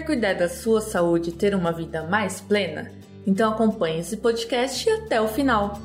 Quer cuidar da sua saúde e ter uma vida mais plena? Então acompanhe esse podcast até o final.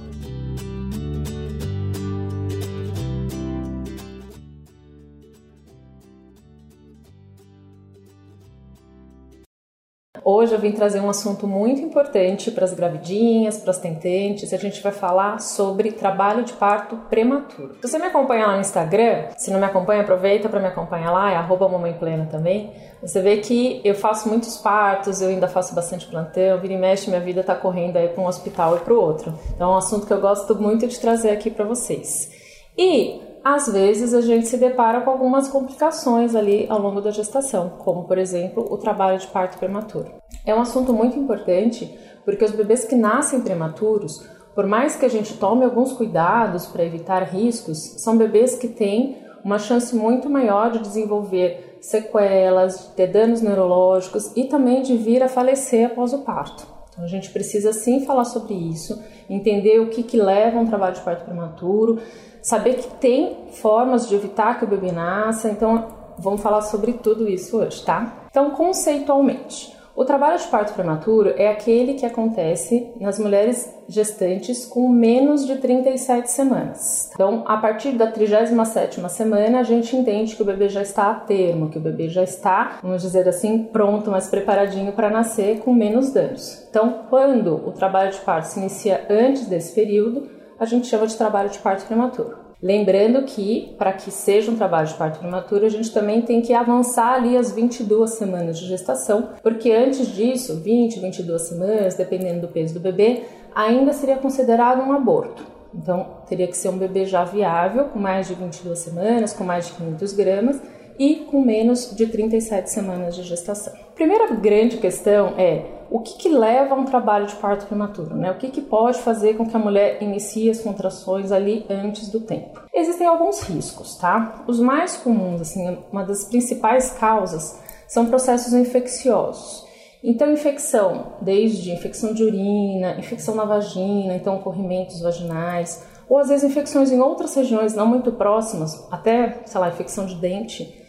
Hoje eu vim trazer um assunto muito importante para as gravidinhas, para as tententes. A gente vai falar sobre trabalho de parto prematuro. Se você me acompanha lá no Instagram, se não me acompanha, aproveita para me acompanhar lá, é arroba Mamãe Plena também. Você vê que eu faço muitos partos, eu ainda faço bastante plantão, vira e mexe, minha vida está correndo aí para um hospital e para o outro. Então é um assunto que eu gosto muito de trazer aqui para vocês. E às vezes a gente se depara com algumas complicações ali ao longo da gestação, como por exemplo o trabalho de parto prematuro. É um assunto muito importante porque os bebês que nascem prematuros, por mais que a gente tome alguns cuidados para evitar riscos, são bebês que têm uma chance muito maior de desenvolver sequelas, de ter danos neurológicos e também de vir a falecer após o parto. Então a gente precisa sim falar sobre isso, entender o que, que leva a um trabalho de parto prematuro, saber que tem formas de evitar que o bebê nasça, então vamos falar sobre tudo isso hoje, tá? Então, conceitualmente, o trabalho de parto prematuro é aquele que acontece nas mulheres gestantes com menos de 37 semanas. Então, a partir da 37ª semana, a gente entende que o bebê já está a termo, que o bebê já está, vamos dizer assim, pronto, mais preparadinho para nascer com menos danos. Então, quando o trabalho de parto se inicia antes desse período, a gente chama de trabalho de parto prematuro. Lembrando que, para que seja um trabalho de parto prematuro, a gente também tem que avançar ali as 22 semanas de gestação, porque antes disso, 20, 22 semanas, dependendo do peso do bebê, ainda seria considerado um aborto. Então, teria que ser um bebê já viável, com mais de 22 semanas, com mais de 500 gramas e com menos de 37 semanas de gestação. Primeira grande questão é o que, que, leva a um trabalho de parto prematuro, né? O que, que pode fazer com que a mulher inicie as contrações ali antes do tempo? Existem alguns riscos, tá? Os mais comuns, assim, uma das principais causas são processos infecciosos. Então, infecção, desde infecção de urina, infecção na vagina, então corrimentos vaginais, ou às vezes infecções em outras regiões não muito próximas, até, sei lá, infecção de dente,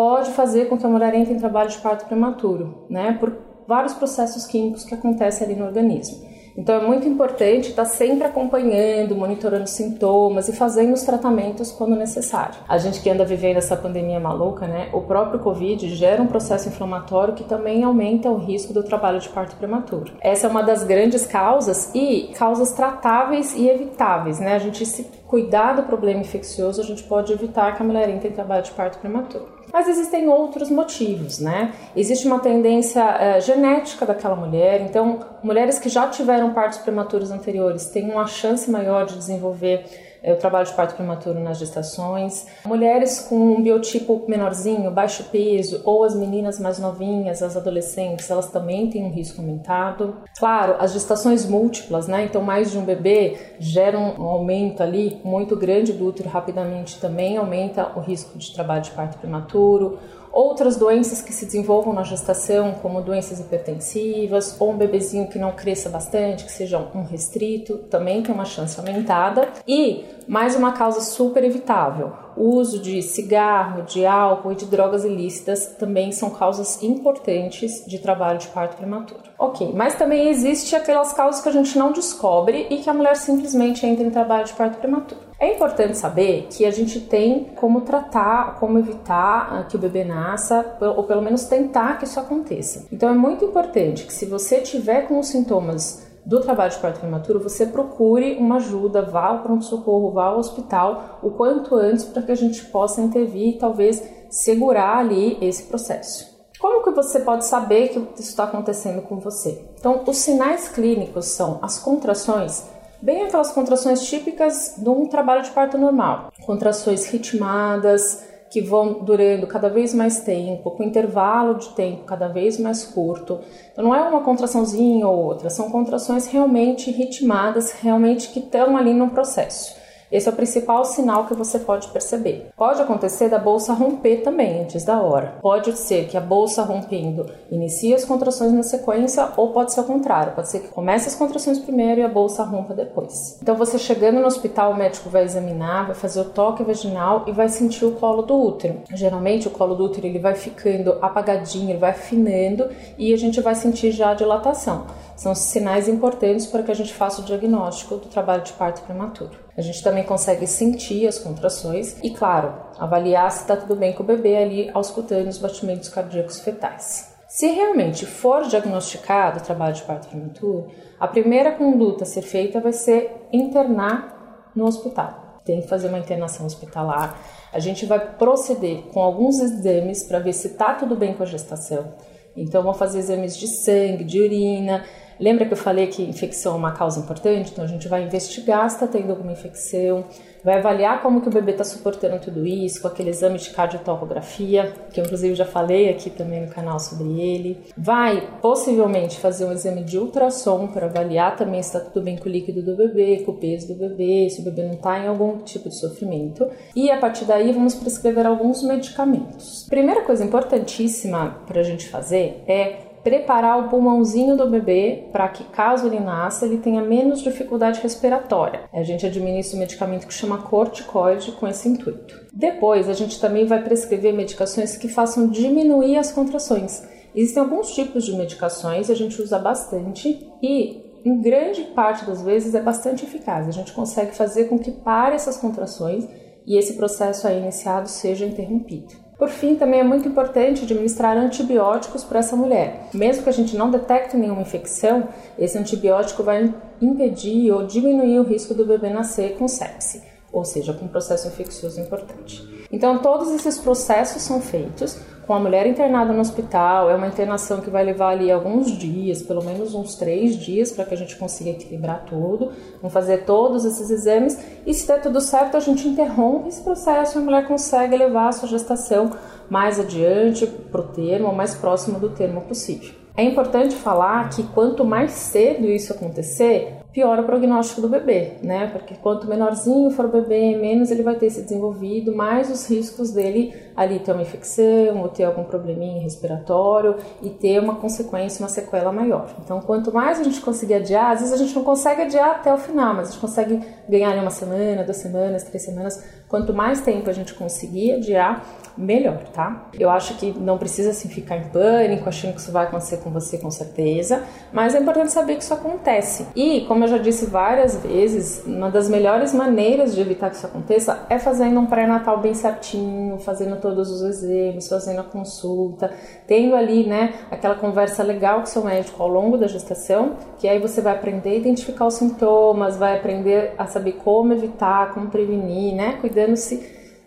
pode fazer com que a mulher em trabalho de parto prematuro, né? Por vários processos químicos que acontecem ali no organismo. Então é muito importante estar sempre acompanhando, monitorando sintomas e fazendo os tratamentos quando necessário. A gente que anda vivendo essa pandemia maluca, né? O próprio Covid gera um processo inflamatório que também aumenta o risco do trabalho de parto prematuro. Essa é uma das grandes causas e causas tratáveis e evitáveis, né? A gente se cuidar do problema infeccioso, a gente pode evitar que a mulher entre em trabalho de parto prematuro. Mas existem outros motivos, né? Existe uma tendência é, genética daquela mulher, então mulheres que já tiveram partos prematuros anteriores têm uma chance maior de desenvolver o trabalho de parto prematuro nas gestações. Mulheres com um biotipo menorzinho, baixo peso, ou as meninas mais novinhas, as adolescentes, elas também têm um risco aumentado. Claro, as gestações múltiplas, né? Então, mais de um bebê gera um aumento ali muito grande do útero rapidamente também aumenta o risco de trabalho de parto prematuro Outras doenças que se desenvolvam na gestação, como doenças hipertensivas, ou um bebezinho que não cresça bastante, que seja um restrito, também tem uma chance aumentada. E mais uma causa super evitável: o uso de cigarro, de álcool e de drogas ilícitas também são causas importantes de trabalho de parto prematuro. Ok, mas também existe aquelas causas que a gente não descobre e que a mulher simplesmente entra em trabalho de parto prematuro. É importante saber que a gente tem como tratar, como evitar ah, que o bebê nasça, ou pelo menos tentar que isso aconteça. Então é muito importante que se você tiver com os sintomas do trabalho de parto prematuro, você procure uma ajuda, vá ao pronto-socorro, vá ao hospital o quanto antes para que a gente possa intervir e talvez segurar ali esse processo. Como que você pode saber que isso está acontecendo com você? Então, os sinais clínicos são as contrações bem aquelas contrações típicas de um trabalho de parto normal. Contrações ritmadas, que vão durando cada vez mais tempo, com intervalo de tempo cada vez mais curto. Então não é uma contraçãozinha ou outra, são contrações realmente ritmadas, realmente que estão ali no processo. Esse é o principal sinal que você pode perceber. Pode acontecer da bolsa romper também antes da hora. Pode ser que a bolsa rompendo inicie as contrações na sequência ou pode ser o contrário. Pode ser que comece as contrações primeiro e a bolsa rompa depois. Então você chegando no hospital, o médico vai examinar, vai fazer o toque vaginal e vai sentir o colo do útero. Geralmente o colo do útero ele vai ficando apagadinho, ele vai afinando e a gente vai sentir já a dilatação. São sinais importantes para que a gente faça o diagnóstico do trabalho de parto prematuro. A gente também consegue sentir as contrações e, claro, avaliar se está tudo bem com o bebê ali auscultando os batimentos cardíacos fetais. Se realmente for diagnosticado o trabalho de parto prematuro, a primeira conduta a ser feita vai ser internar no hospital. Tem que fazer uma internação hospitalar. A gente vai proceder com alguns exames para ver se está tudo bem com a gestação. Então, vão fazer exames de sangue, de urina, Lembra que eu falei que infecção é uma causa importante? Então a gente vai investigar se está tendo alguma infecção, vai avaliar como que o bebê está suportando tudo isso, com aquele exame de cardiotocografia, que eu inclusive já falei aqui também no canal sobre ele. Vai possivelmente fazer um exame de ultrassom para avaliar também se está tudo bem com o líquido do bebê, com o peso do bebê, se o bebê não está em algum tipo de sofrimento. E a partir daí vamos prescrever alguns medicamentos. Primeira coisa importantíssima para a gente fazer é preparar o pulmãozinho do bebê para que, caso ele nasça, ele tenha menos dificuldade respiratória. A gente administra um medicamento que chama corticoide com esse intuito. Depois, a gente também vai prescrever medicações que façam diminuir as contrações. Existem alguns tipos de medicações, a gente usa bastante e em grande parte das vezes é bastante eficaz. A gente consegue fazer com que pare essas contrações e esse processo aí iniciado seja interrompido. Por fim, também é muito importante administrar antibióticos para essa mulher. Mesmo que a gente não detecte nenhuma infecção, esse antibiótico vai impedir ou diminuir o risco do bebê nascer com sepse, ou seja, com um processo infeccioso importante. Então, todos esses processos são feitos com a mulher internada no hospital, é uma internação que vai levar ali alguns dias, pelo menos uns três dias, para que a gente consiga equilibrar tudo. Vamos fazer todos esses exames e, se der tudo certo, a gente interrompe esse processo e a mulher consegue levar a sua gestação mais adiante para o termo, mais próximo do termo possível. É importante falar que quanto mais cedo isso acontecer, piora o prognóstico do bebê, né? Porque quanto menorzinho for o bebê, menos ele vai ter se desenvolvido, mais os riscos dele ali ter uma infecção ou ter algum probleminha respiratório e ter uma consequência, uma sequela maior. Então, quanto mais a gente conseguir adiar, às vezes a gente não consegue adiar até o final, mas a gente consegue ganhar ali uma semana, duas semanas, três semanas. Quanto mais tempo a gente conseguir adiar, melhor, tá? Eu acho que não precisa assim ficar em pânico, achando que isso vai acontecer com você com certeza, mas é importante saber que isso acontece. E, como eu já disse várias vezes, uma das melhores maneiras de evitar que isso aconteça é fazendo um pré-natal bem certinho, fazendo todos os exames, fazendo a consulta, tendo ali, né, aquela conversa legal com seu médico ao longo da gestação, que aí você vai aprender a identificar os sintomas, vai aprender a saber como evitar, como prevenir, né, cuidando-se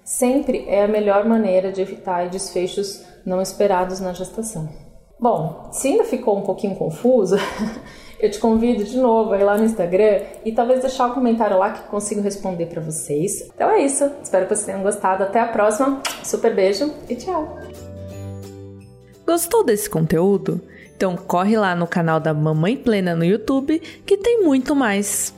sempre é a melhor maneira de evitar desfechos não esperados na gestação. Bom, se ainda ficou um pouquinho confuso, eu te convido de novo a ir lá no Instagram e talvez deixar um comentário lá que consigo responder para vocês. Então é isso, espero que vocês tenham gostado. Até a próxima, super beijo e tchau! Gostou desse conteúdo? Então corre lá no canal da Mamãe Plena no YouTube que tem muito mais.